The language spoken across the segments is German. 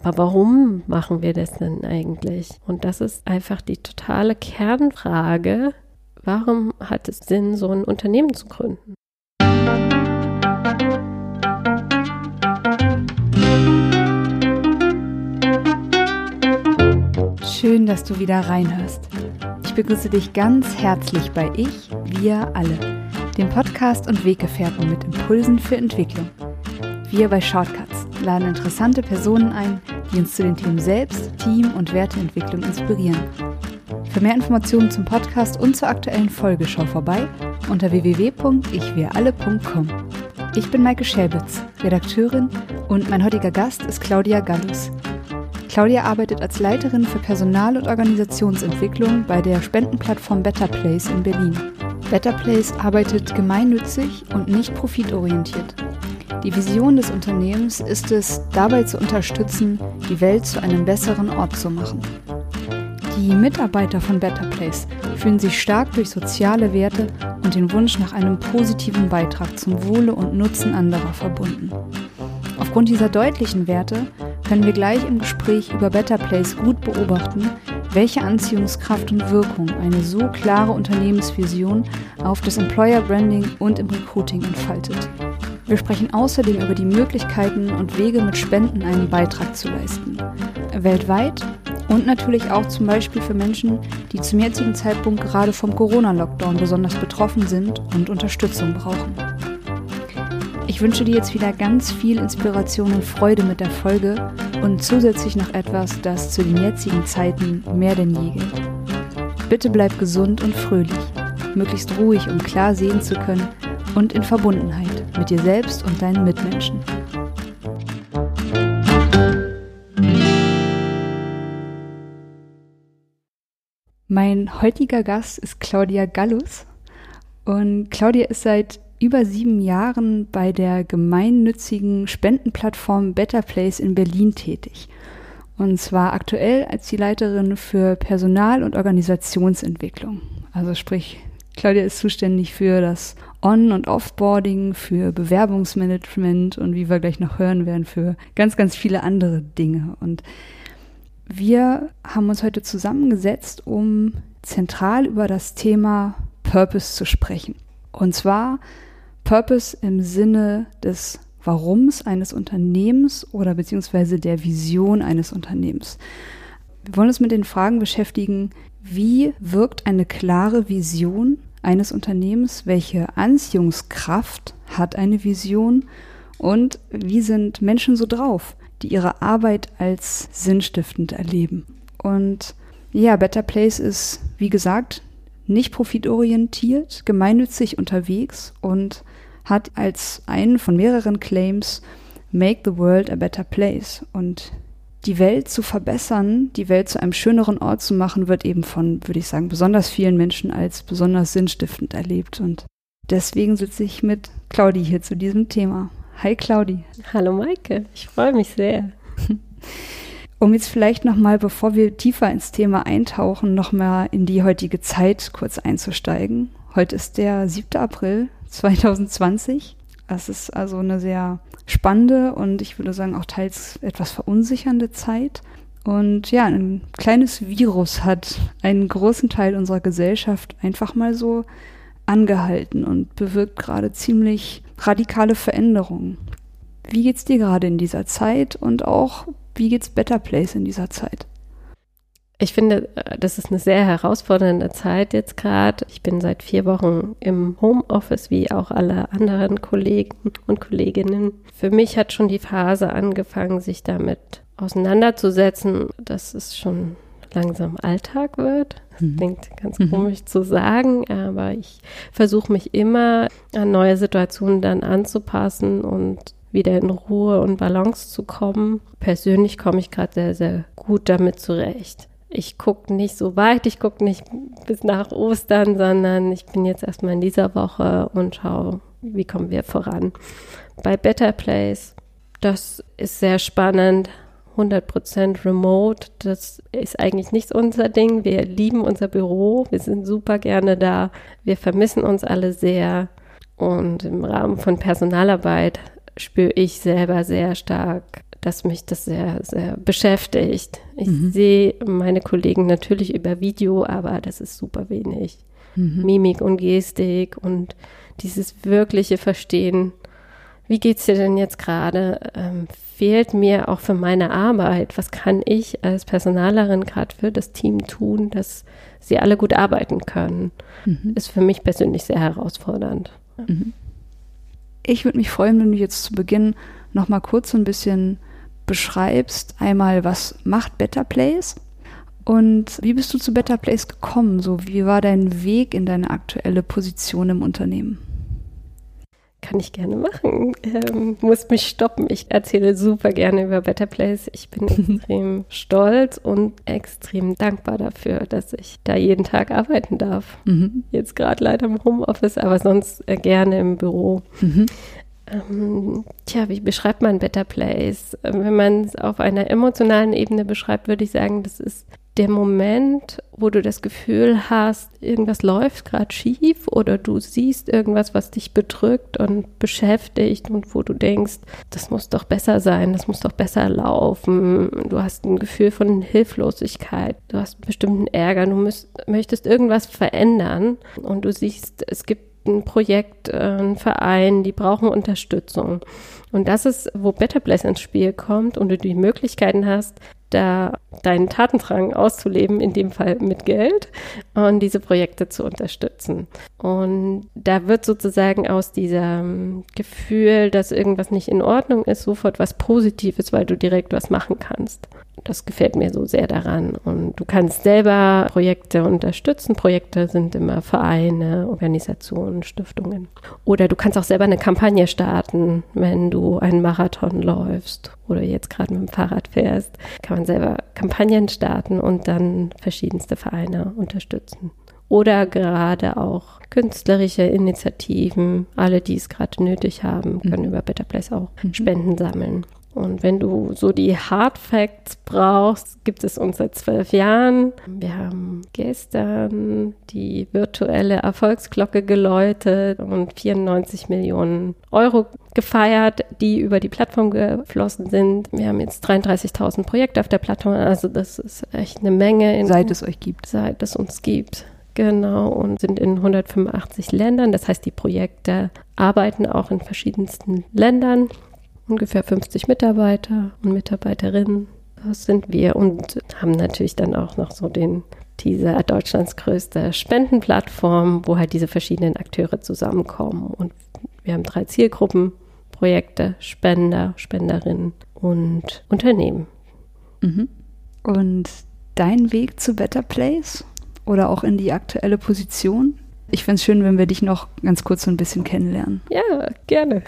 Aber warum machen wir das denn eigentlich? Und das ist einfach die totale Kernfrage. Warum hat es Sinn, so ein Unternehmen zu gründen? Schön, dass du wieder reinhörst. Ich begrüße dich ganz herzlich bei Ich, Wir alle, dem Podcast und Weggefährten mit Impulsen für Entwicklung. Wir bei Shortcuts laden interessante Personen ein, die uns zu den Themen Selbst, Team und Werteentwicklung inspirieren. Für mehr Informationen zum Podcast und zur aktuellen Folge schau vorbei unter www.ichwiralle.com. Ich bin Maike Schäbitz, Redakteurin und mein heutiger Gast ist Claudia Gallus. Claudia arbeitet als Leiterin für Personal- und Organisationsentwicklung bei der Spendenplattform Better Place in Berlin. Better Place arbeitet gemeinnützig und nicht profitorientiert. Die Vision des Unternehmens ist es, dabei zu unterstützen, die Welt zu einem besseren Ort zu machen. Die Mitarbeiter von Better Place fühlen sich stark durch soziale Werte und den Wunsch nach einem positiven Beitrag zum Wohle und Nutzen anderer verbunden. Aufgrund dieser deutlichen Werte können wir gleich im Gespräch über Better Place gut beobachten, welche Anziehungskraft und Wirkung eine so klare Unternehmensvision auf das Employer Branding und im Recruiting entfaltet. Wir sprechen außerdem über die Möglichkeiten und Wege, mit Spenden einen Beitrag zu leisten. Weltweit und natürlich auch zum Beispiel für Menschen, die zum jetzigen Zeitpunkt gerade vom Corona-Lockdown besonders betroffen sind und Unterstützung brauchen. Ich wünsche dir jetzt wieder ganz viel Inspiration und Freude mit der Folge und zusätzlich noch etwas, das zu den jetzigen Zeiten mehr denn je gilt. Bitte bleib gesund und fröhlich, möglichst ruhig, um klar sehen zu können und in Verbundenheit mit dir selbst und deinen Mitmenschen. Mein heutiger Gast ist Claudia Gallus und Claudia ist seit über sieben Jahren bei der gemeinnützigen Spendenplattform Better Place in Berlin tätig. Und zwar aktuell als die Leiterin für Personal- und Organisationsentwicklung. Also sprich, Claudia ist zuständig für das On- und Offboarding, für Bewerbungsmanagement und wie wir gleich noch hören werden, für ganz, ganz viele andere Dinge. Und wir haben uns heute zusammengesetzt, um zentral über das Thema Purpose zu sprechen. Und zwar Purpose im Sinne des Warums eines Unternehmens oder beziehungsweise der Vision eines Unternehmens. Wir wollen uns mit den Fragen beschäftigen, wie wirkt eine klare Vision eines Unternehmens, welche Anziehungskraft hat eine Vision und wie sind Menschen so drauf, die ihre Arbeit als sinnstiftend erleben. Und ja, Better Place ist, wie gesagt, nicht profitorientiert, gemeinnützig unterwegs und hat als einen von mehreren Claims Make the World a Better Place. Und die Welt zu verbessern, die Welt zu einem schöneren Ort zu machen, wird eben von, würde ich sagen, besonders vielen Menschen als besonders sinnstiftend erlebt. Und deswegen sitze ich mit Claudi hier zu diesem Thema. Hi Claudi. Hallo Maike, ich freue mich sehr. Um jetzt vielleicht nochmal, bevor wir tiefer ins Thema eintauchen, nochmal in die heutige Zeit kurz einzusteigen. Heute ist der 7. April 2020. Es ist also eine sehr spannende und ich würde sagen auch teils etwas verunsichernde Zeit. Und ja, ein kleines Virus hat einen großen Teil unserer Gesellschaft einfach mal so angehalten und bewirkt gerade ziemlich radikale Veränderungen. Wie geht's dir gerade in dieser Zeit und auch wie geht's Better Place in dieser Zeit? Ich finde, äh, das ist eine sehr herausfordernde Zeit jetzt gerade. Ich bin seit vier Wochen im Homeoffice, wie auch alle anderen Kollegen und Kolleginnen. Für mich hat schon die Phase angefangen, sich damit auseinanderzusetzen, dass es schon langsam Alltag wird. Das mhm. klingt ganz mhm. komisch zu sagen, aber ich versuche mich immer an neue Situationen dann anzupassen und wieder in Ruhe und Balance zu kommen. Persönlich komme ich gerade sehr, sehr gut damit zurecht ich gucke nicht so weit, ich gucke nicht bis nach Ostern, sondern ich bin jetzt erstmal in dieser Woche und schaue, wie kommen wir voran. Bei Better Place, das ist sehr spannend. 100% remote, das ist eigentlich nicht unser Ding. Wir lieben unser Büro, wir sind super gerne da, wir vermissen uns alle sehr. Und im Rahmen von Personalarbeit spüre ich selber sehr stark, dass mich das sehr, sehr beschäftigt. Ich mhm. sehe meine Kollegen natürlich über Video, aber das ist super wenig. Mhm. Mimik und Gestik und dieses wirkliche Verstehen. Wie geht's dir denn jetzt gerade? Ähm, fehlt mir auch für meine Arbeit. Was kann ich als Personalerin gerade für das Team tun, dass sie alle gut arbeiten können? Mhm. Ist für mich persönlich sehr herausfordernd. Mhm. Ich würde mich freuen, wenn du jetzt zu Beginn noch mal kurz so ein bisschen beschreibst, einmal was macht Better Place und wie bist du zu Better Place gekommen? So, wie war dein Weg in deine aktuelle Position im Unternehmen? Kann ich gerne machen. Ähm, muss mich stoppen. Ich erzähle super gerne über Better Place. Ich bin extrem stolz und extrem dankbar dafür, dass ich da jeden Tag arbeiten darf. Mhm. Jetzt gerade leider im Homeoffice, aber sonst äh, gerne im Büro. Mhm. Ähm, tja, wie beschreibt man Better Place? Wenn man es auf einer emotionalen Ebene beschreibt, würde ich sagen, das ist der Moment, wo du das Gefühl hast, irgendwas läuft gerade schief oder du siehst irgendwas, was dich bedrückt und beschäftigt und wo du denkst, das muss doch besser sein, das muss doch besser laufen. Du hast ein Gefühl von Hilflosigkeit, du hast einen bestimmten Ärger, du müsst, möchtest irgendwas verändern und du siehst, es gibt ein Projekt, äh, ein Verein, die brauchen Unterstützung. Und das ist, wo Better Place ins Spiel kommt und du die Möglichkeiten hast, da deinen Tatendrang auszuleben, in dem Fall mit Geld und diese Projekte zu unterstützen. Und da wird sozusagen aus diesem Gefühl, dass irgendwas nicht in Ordnung ist, sofort was Positives, weil du direkt was machen kannst. Das gefällt mir so sehr daran. Und du kannst selber Projekte unterstützen. Projekte sind immer Vereine, Organisationen, Stiftungen. Oder du kannst auch selber eine Kampagne starten, wenn du einen Marathon läufst oder jetzt gerade mit dem Fahrrad fährst. Kann man selber Kampagnen starten und dann verschiedenste Vereine unterstützen. Oder gerade auch künstlerische Initiativen, alle, die es gerade nötig haben, können mhm. über Better Place auch mhm. Spenden sammeln. Und wenn du so die Hard Facts brauchst, gibt es uns seit zwölf Jahren. Wir haben gestern die virtuelle Erfolgsglocke geläutet und 94 Millionen Euro gefeiert, die über die Plattform geflossen sind. Wir haben jetzt 33.000 Projekte auf der Plattform. Also das ist echt eine Menge. seit es euch gibt. Seit es uns gibt. Genau, und sind in 185 Ländern. Das heißt, die Projekte arbeiten auch in verschiedensten Ländern ungefähr 50 Mitarbeiter und Mitarbeiterinnen. Das sind wir und haben natürlich dann auch noch so den Teaser Deutschlands größte Spendenplattform, wo halt diese verschiedenen Akteure zusammenkommen. Und wir haben drei Zielgruppen, Projekte, Spender, Spenderinnen und Unternehmen. Mhm. Und dein Weg zu Better Place oder auch in die aktuelle Position? Ich finde es schön, wenn wir dich noch ganz kurz so ein bisschen kennenlernen. Ja, gerne.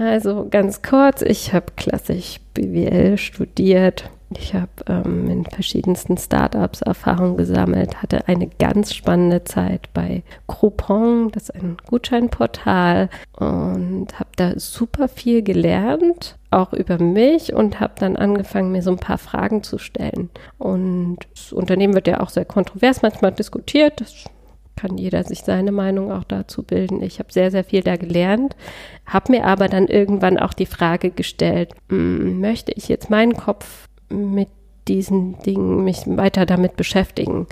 Also ganz kurz, ich habe klassisch BWL studiert. Ich habe ähm, in verschiedensten Startups Erfahrung gesammelt, hatte eine ganz spannende Zeit bei Groupon, das ist ein Gutscheinportal, und habe da super viel gelernt, auch über mich und habe dann angefangen, mir so ein paar Fragen zu stellen. Und das Unternehmen wird ja auch sehr kontrovers manchmal diskutiert. Das kann jeder sich seine Meinung auch dazu bilden. Ich habe sehr, sehr viel da gelernt, habe mir aber dann irgendwann auch die Frage gestellt, hm, möchte ich jetzt meinen Kopf mit diesen Dingen mich weiter damit beschäftigen?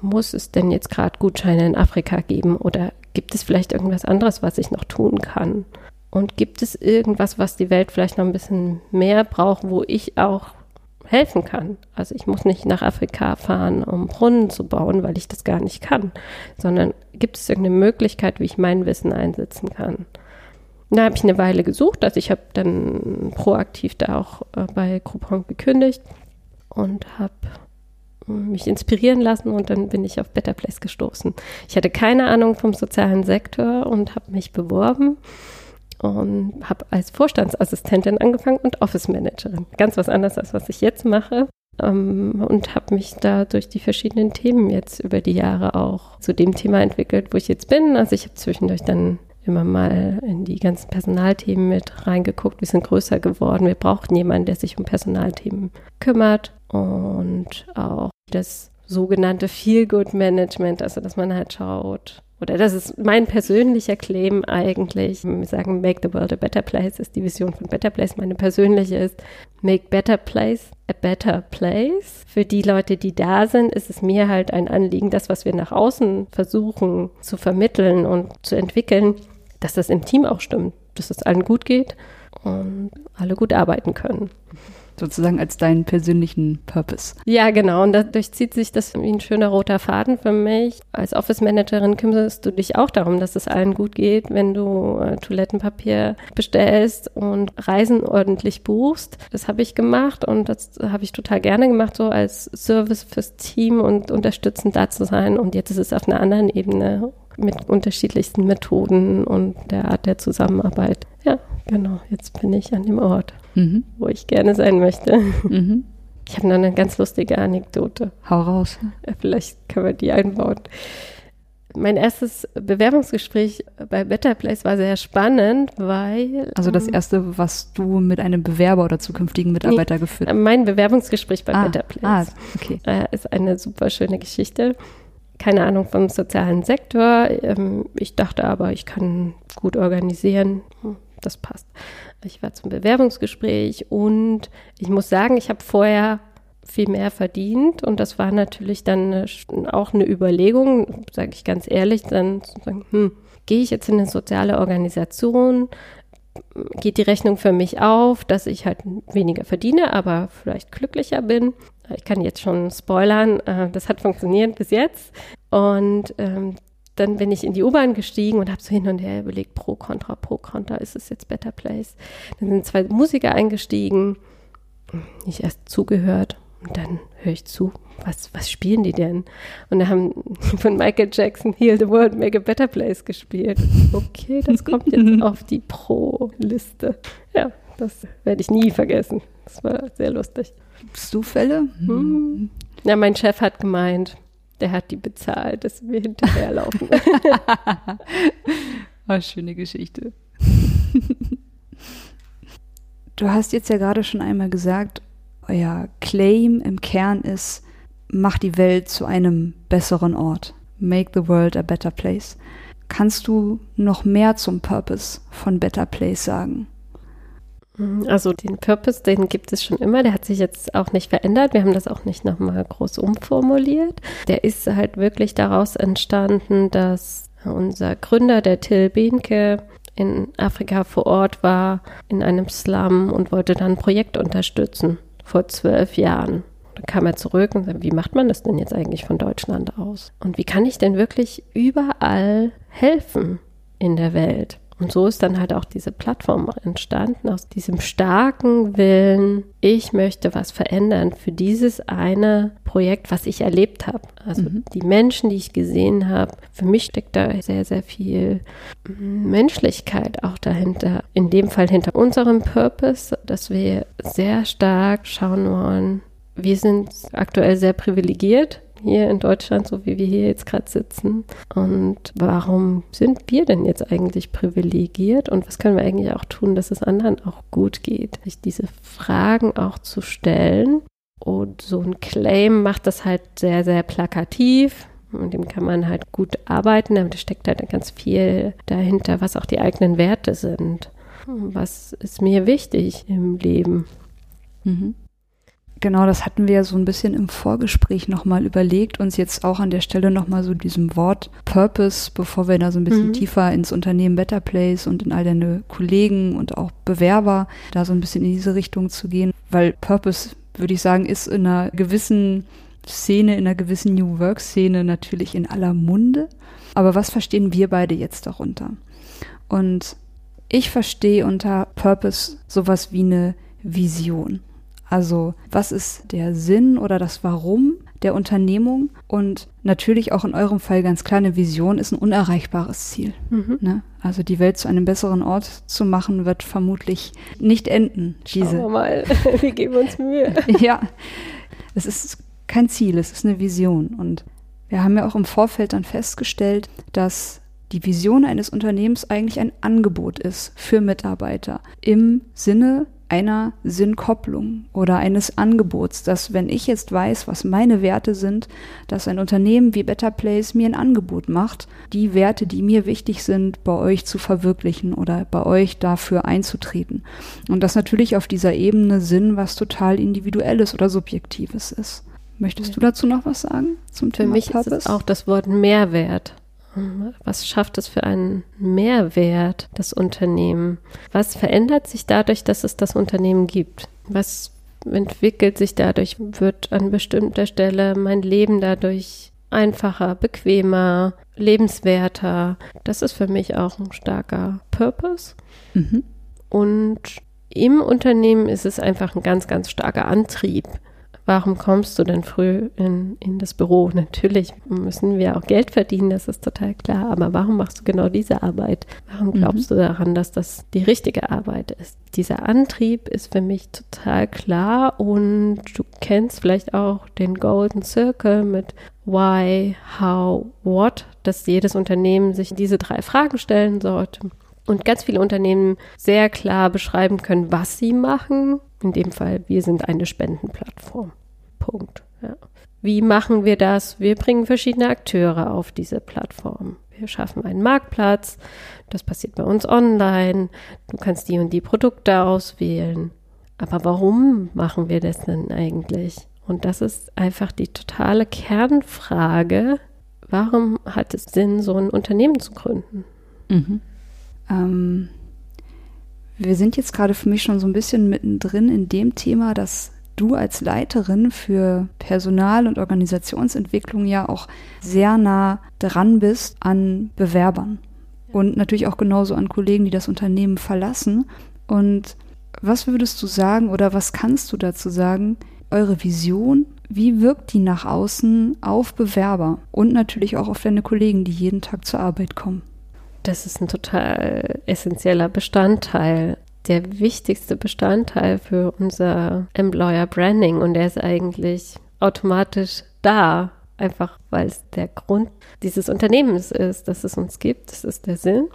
Muss es denn jetzt gerade Gutscheine in Afrika geben oder gibt es vielleicht irgendwas anderes, was ich noch tun kann? Und gibt es irgendwas, was die Welt vielleicht noch ein bisschen mehr braucht, wo ich auch helfen kann. Also ich muss nicht nach Afrika fahren, um Brunnen zu bauen, weil ich das gar nicht kann, sondern gibt es irgendeine Möglichkeit, wie ich mein Wissen einsetzen kann. Da habe ich eine Weile gesucht, also ich habe dann proaktiv da auch äh, bei Groupon gekündigt und habe mich inspirieren lassen und dann bin ich auf Better Place gestoßen. Ich hatte keine Ahnung vom sozialen Sektor und habe mich beworben und habe als Vorstandsassistentin angefangen und Office Managerin. Ganz was anderes als was ich jetzt mache. Ähm, und habe mich da durch die verschiedenen Themen jetzt über die Jahre auch zu dem Thema entwickelt, wo ich jetzt bin. Also ich habe zwischendurch dann immer mal in die ganzen Personalthemen mit reingeguckt. Wir sind größer geworden. Wir brauchten jemanden, der sich um Personalthemen kümmert und auch das sogenannte Feel-Good-Management, also dass man halt schaut, oder das ist mein persönlicher Claim eigentlich. Wir sagen, make the world a better place ist die Vision von Better Place. Meine persönliche ist, make better place a better place. Für die Leute, die da sind, ist es mir halt ein Anliegen, das, was wir nach außen versuchen zu vermitteln und zu entwickeln, dass das im Team auch stimmt, dass es allen gut geht und alle gut arbeiten können sozusagen als deinen persönlichen Purpose. Ja, genau. Und dadurch zieht sich das wie ein schöner roter Faden für mich. Als Office Managerin kümmerst du dich auch darum, dass es allen gut geht, wenn du äh, Toilettenpapier bestellst und Reisen ordentlich buchst. Das habe ich gemacht und das habe ich total gerne gemacht, so als Service fürs Team und unterstützend da zu sein. Und jetzt ist es auf einer anderen Ebene mit unterschiedlichsten Methoden und der Art der Zusammenarbeit. Ja, genau. Jetzt bin ich an dem Ort mhm. wo ich gerne sein möchte. Mhm. Ich habe noch eine ganz lustige Anekdote. Hau raus. Vielleicht können wir die einbauen. Mein erstes Bewerbungsgespräch bei Better Place war sehr spannend, weil. Also das ähm, erste, was du mit einem Bewerber oder zukünftigen Mitarbeiter nee, geführt hast? Mein Bewerbungsgespräch bei ah, Better Place. Ah, okay. Äh, ist eine super schöne Geschichte. Keine Ahnung vom sozialen Sektor. Ähm, ich dachte aber, ich kann gut organisieren. Hm, das passt. Ich war zum Bewerbungsgespräch und ich muss sagen, ich habe vorher viel mehr verdient und das war natürlich dann eine, auch eine Überlegung, sage ich ganz ehrlich, dann zu sagen, hm, gehe ich jetzt in eine soziale Organisation, geht die Rechnung für mich auf, dass ich halt weniger verdiene, aber vielleicht glücklicher bin. Ich kann jetzt schon spoilern, äh, das hat funktioniert bis jetzt. Und ähm, dann bin ich in die U-Bahn gestiegen und habe so hin und her überlegt, pro, contra, pro, contra, ist es jetzt Better Place? Dann sind zwei Musiker eingestiegen, ich erst zugehört und dann höre ich zu, was, was spielen die denn? Und da haben von Michael Jackson Heal the World, Make a Better Place gespielt. Okay, das kommt jetzt auf die Pro-Liste. Ja, das werde ich nie vergessen. Das war sehr lustig. Zufälle? Hm. Ja, mein Chef hat gemeint, der hat die bezahlt, dass wir hinterherlaufen. oh, schöne Geschichte. du hast jetzt ja gerade schon einmal gesagt, euer Claim im Kern ist, mach die Welt zu einem besseren Ort. Make the world a better place. Kannst du noch mehr zum Purpose von Better Place sagen? Also den Purpose, den gibt es schon immer, der hat sich jetzt auch nicht verändert. Wir haben das auch nicht nochmal groß umformuliert. Der ist halt wirklich daraus entstanden, dass unser Gründer, der Till Behnke, in Afrika vor Ort war, in einem Slum und wollte dann ein Projekt unterstützen, vor zwölf Jahren. Dann kam er zurück und sagte, wie macht man das denn jetzt eigentlich von Deutschland aus? Und wie kann ich denn wirklich überall helfen in der Welt? Und so ist dann halt auch diese Plattform entstanden, aus diesem starken Willen, ich möchte was verändern für dieses eine Projekt, was ich erlebt habe. Also mhm. die Menschen, die ich gesehen habe, für mich steckt da sehr, sehr viel Menschlichkeit auch dahinter. In dem Fall hinter unserem Purpose, dass wir sehr stark schauen wollen, wir sind aktuell sehr privilegiert hier in Deutschland, so wie wir hier jetzt gerade sitzen. Und warum sind wir denn jetzt eigentlich privilegiert und was können wir eigentlich auch tun, dass es anderen auch gut geht? Sich diese Fragen auch zu stellen. Und so ein Claim macht das halt sehr, sehr plakativ. Und dem kann man halt gut arbeiten, aber da steckt halt ganz viel dahinter, was auch die eigenen Werte sind. Was ist mir wichtig im Leben? Mhm. Genau, das hatten wir ja so ein bisschen im Vorgespräch nochmal überlegt, uns jetzt auch an der Stelle nochmal so diesem Wort Purpose, bevor wir da so ein bisschen mhm. tiefer ins Unternehmen Better Place und in all deine Kollegen und auch Bewerber da so ein bisschen in diese Richtung zu gehen, weil Purpose, würde ich sagen, ist in einer gewissen Szene, in einer gewissen New Work Szene natürlich in aller Munde. Aber was verstehen wir beide jetzt darunter? Und ich verstehe unter Purpose sowas wie eine Vision. Also was ist der Sinn oder das Warum der Unternehmung? Und natürlich auch in eurem Fall ganz klar, eine Vision ist ein unerreichbares Ziel. Mhm. Ne? Also die Welt zu einem besseren Ort zu machen, wird vermutlich nicht enden. Diese. Schauen wir mal, wir geben uns Mühe. ja, es ist kein Ziel, es ist eine Vision. Und wir haben ja auch im Vorfeld dann festgestellt, dass die Vision eines Unternehmens eigentlich ein Angebot ist für Mitarbeiter im Sinne einer Sinnkopplung oder eines Angebots, dass wenn ich jetzt weiß, was meine Werte sind, dass ein Unternehmen wie Better Place mir ein Angebot macht, die Werte, die mir wichtig sind, bei euch zu verwirklichen oder bei euch dafür einzutreten. Und das natürlich auf dieser Ebene Sinn was total individuelles oder subjektives ist. Möchtest du dazu noch was sagen zum Thema Für mich Purpose? ist es auch das Wort Mehrwert. Was schafft es für einen Mehrwert, das Unternehmen? Was verändert sich dadurch, dass es das Unternehmen gibt? Was entwickelt sich dadurch? Wird an bestimmter Stelle mein Leben dadurch einfacher, bequemer, lebenswerter? Das ist für mich auch ein starker Purpose. Mhm. Und im Unternehmen ist es einfach ein ganz, ganz starker Antrieb warum kommst du denn früh in, in das Büro? Natürlich müssen wir auch Geld verdienen, das ist total klar, aber warum machst du genau diese Arbeit? Warum glaubst mhm. du daran, dass das die richtige Arbeit ist? Dieser Antrieb ist für mich total klar und du kennst vielleicht auch den Golden Circle mit Why, How, What, dass jedes Unternehmen sich diese drei Fragen stellen sollte und ganz viele Unternehmen sehr klar beschreiben können, was sie machen. In dem Fall, wir sind eine Spendenplattform. Punkt. Ja. Wie machen wir das? Wir bringen verschiedene Akteure auf diese Plattform. Wir schaffen einen Marktplatz. Das passiert bei uns online. Du kannst die und die Produkte auswählen. Aber warum machen wir das denn eigentlich? Und das ist einfach die totale Kernfrage. Warum hat es Sinn, so ein Unternehmen zu gründen? Mhm. Ähm, wir sind jetzt gerade für mich schon so ein bisschen mittendrin in dem Thema, dass du als Leiterin für Personal- und Organisationsentwicklung ja auch sehr nah dran bist an Bewerbern und natürlich auch genauso an Kollegen, die das Unternehmen verlassen. Und was würdest du sagen oder was kannst du dazu sagen? Eure Vision, wie wirkt die nach außen auf Bewerber und natürlich auch auf deine Kollegen, die jeden Tag zur Arbeit kommen? Das ist ein total essentieller Bestandteil der wichtigste Bestandteil für unser Employer Branding. Und der ist eigentlich automatisch da, einfach weil es der Grund dieses Unternehmens ist, dass es uns gibt. Das ist der Sinn.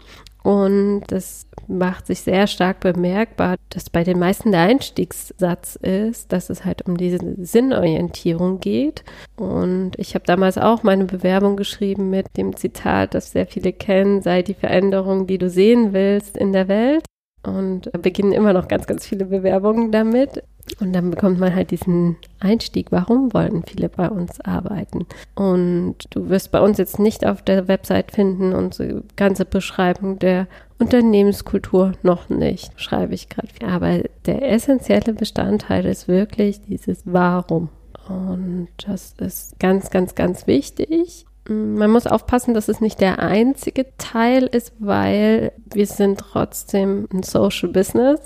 Und das macht sich sehr stark bemerkbar, dass bei den meisten der Einstiegssatz ist, dass es halt um diese Sinnorientierung geht. Und ich habe damals auch meine Bewerbung geschrieben mit dem Zitat, das sehr viele kennen, sei die Veränderung, die du sehen willst in der Welt. Und beginnen immer noch ganz, ganz viele Bewerbungen damit. Und dann bekommt man halt diesen Einstieg, warum wollen viele bei uns arbeiten? Und du wirst bei uns jetzt nicht auf der Website finden unsere ganze Beschreibung der Unternehmenskultur noch nicht, schreibe ich gerade. Aber der essentielle Bestandteil ist wirklich dieses Warum. Und das ist ganz, ganz, ganz wichtig. Man muss aufpassen, dass es nicht der einzige Teil ist, weil wir sind trotzdem ein Social Business.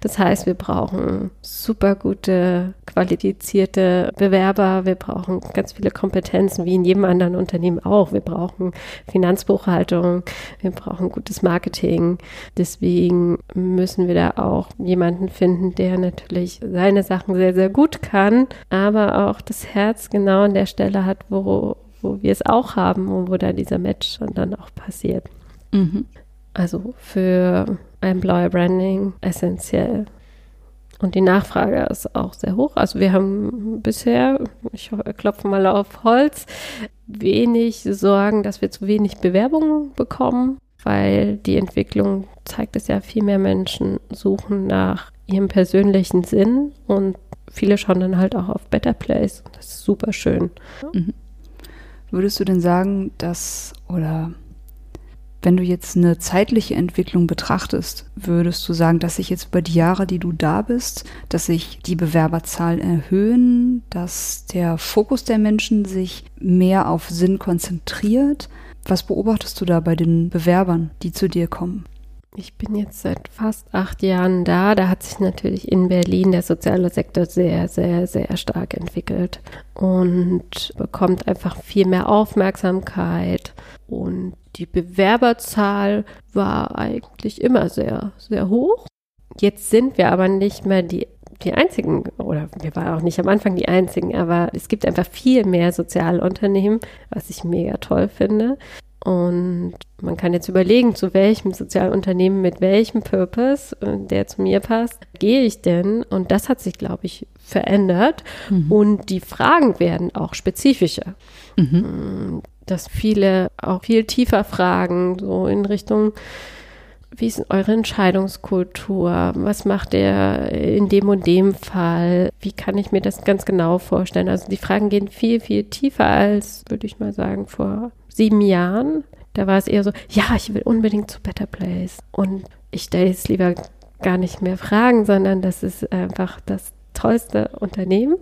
Das heißt, wir brauchen super gute, qualifizierte Bewerber. Wir brauchen ganz viele Kompetenzen, wie in jedem anderen Unternehmen auch. Wir brauchen Finanzbuchhaltung. Wir brauchen gutes Marketing. Deswegen müssen wir da auch jemanden finden, der natürlich seine Sachen sehr, sehr gut kann, aber auch das Herz genau an der Stelle hat, wo wo wir es auch haben und wo da dieser Match dann auch passiert. Mhm. Also für Employer Branding essentiell. Und die Nachfrage ist auch sehr hoch. Also wir haben bisher, ich klopfe mal auf Holz, wenig Sorgen, dass wir zu wenig Bewerbungen bekommen, weil die Entwicklung zeigt es ja, viel mehr Menschen suchen nach ihrem persönlichen Sinn und viele schauen dann halt auch auf Better Place. Das ist super schön. Mhm. Würdest du denn sagen, dass, oder wenn du jetzt eine zeitliche Entwicklung betrachtest, würdest du sagen, dass sich jetzt über die Jahre, die du da bist, dass sich die Bewerberzahlen erhöhen, dass der Fokus der Menschen sich mehr auf Sinn konzentriert? Was beobachtest du da bei den Bewerbern, die zu dir kommen? Ich bin jetzt seit fast acht Jahren da. Da hat sich natürlich in Berlin der soziale Sektor sehr, sehr, sehr stark entwickelt und bekommt einfach viel mehr Aufmerksamkeit. Und die Bewerberzahl war eigentlich immer sehr, sehr hoch. Jetzt sind wir aber nicht mehr die die einzigen, oder wir waren auch nicht am Anfang die einzigen, aber es gibt einfach viel mehr Sozialunternehmen, was ich mega toll finde. Und man kann jetzt überlegen, zu welchem Sozialunternehmen mit welchem Purpose, äh, der zu mir passt, gehe ich denn? Und das hat sich, glaube ich, verändert. Mhm. Und die Fragen werden auch spezifischer. Mhm. Dass viele auch viel tiefer fragen, so in Richtung, wie ist eure Entscheidungskultur? Was macht ihr in dem und dem Fall? Wie kann ich mir das ganz genau vorstellen? Also die Fragen gehen viel, viel tiefer als, würde ich mal sagen, vor sieben Jahren. Da war es eher so, ja, ich will unbedingt zu Better Place. Und ich stelle jetzt lieber gar nicht mehr Fragen, sondern das ist einfach das tollste Unternehmen.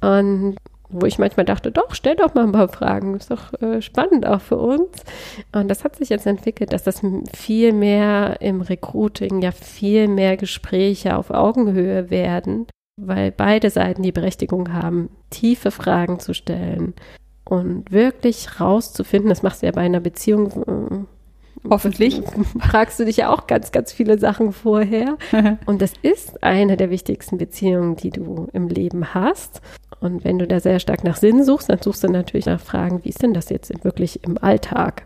Und wo ich manchmal dachte, doch, stell doch mal ein paar Fragen, ist doch äh, spannend auch für uns. Und das hat sich jetzt entwickelt, dass das viel mehr im Recruiting, ja viel mehr Gespräche auf Augenhöhe werden, weil beide Seiten die Berechtigung haben, tiefe Fragen zu stellen und wirklich rauszufinden, das machst du ja bei einer Beziehung. Äh, Hoffentlich. Fragst du dich ja auch ganz, ganz viele Sachen vorher. Und das ist eine der wichtigsten Beziehungen, die du im Leben hast. Und wenn du da sehr stark nach Sinn suchst, dann suchst du natürlich nach Fragen, wie ist denn das jetzt wirklich im Alltag?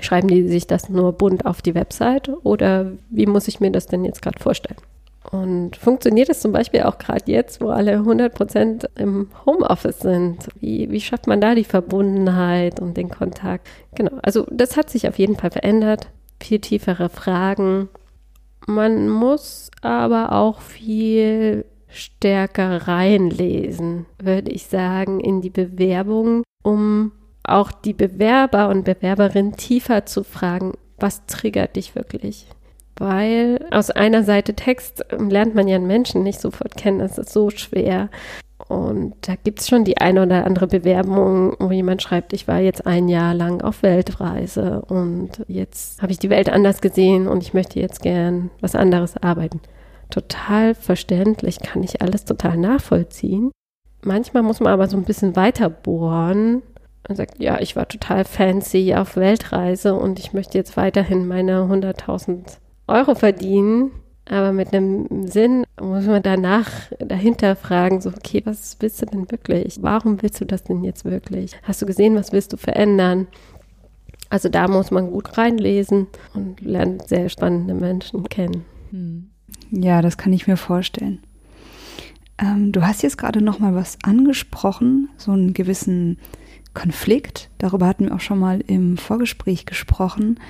Schreiben die sich das nur bunt auf die Website oder wie muss ich mir das denn jetzt gerade vorstellen? Und funktioniert es zum Beispiel auch gerade jetzt, wo alle 100 Prozent im Homeoffice sind? Wie, wie schafft man da die Verbundenheit und den Kontakt? Genau, also das hat sich auf jeden Fall verändert. Viel tiefere Fragen. Man muss aber auch viel stärker reinlesen, würde ich sagen, in die Bewerbung, um auch die Bewerber und Bewerberin tiefer zu fragen, was triggert dich wirklich? Weil aus einer Seite Text lernt man ja einen Menschen nicht sofort kennen, das ist so schwer. Und da gibt es schon die eine oder andere Bewerbung, wo jemand schreibt, ich war jetzt ein Jahr lang auf Weltreise und jetzt habe ich die Welt anders gesehen und ich möchte jetzt gern was anderes arbeiten total verständlich, kann ich alles total nachvollziehen. Manchmal muss man aber so ein bisschen weiter bohren und sagt, ja, ich war total fancy auf Weltreise und ich möchte jetzt weiterhin meine 100.000 Euro verdienen. Aber mit einem Sinn muss man danach dahinter fragen, so, okay, was willst du denn wirklich? Warum willst du das denn jetzt wirklich? Hast du gesehen, was willst du verändern? Also da muss man gut reinlesen und lernt sehr spannende Menschen kennen. Hm. Ja, das kann ich mir vorstellen. Ähm, du hast jetzt gerade noch mal was angesprochen, so einen gewissen Konflikt. Darüber hatten wir auch schon mal im Vorgespräch gesprochen.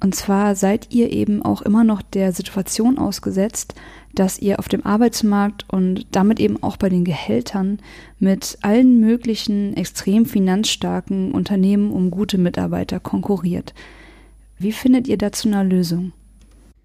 Und zwar seid ihr eben auch immer noch der Situation ausgesetzt, dass ihr auf dem Arbeitsmarkt und damit eben auch bei den Gehältern mit allen möglichen extrem finanzstarken Unternehmen um gute Mitarbeiter konkurriert. Wie findet ihr dazu eine Lösung?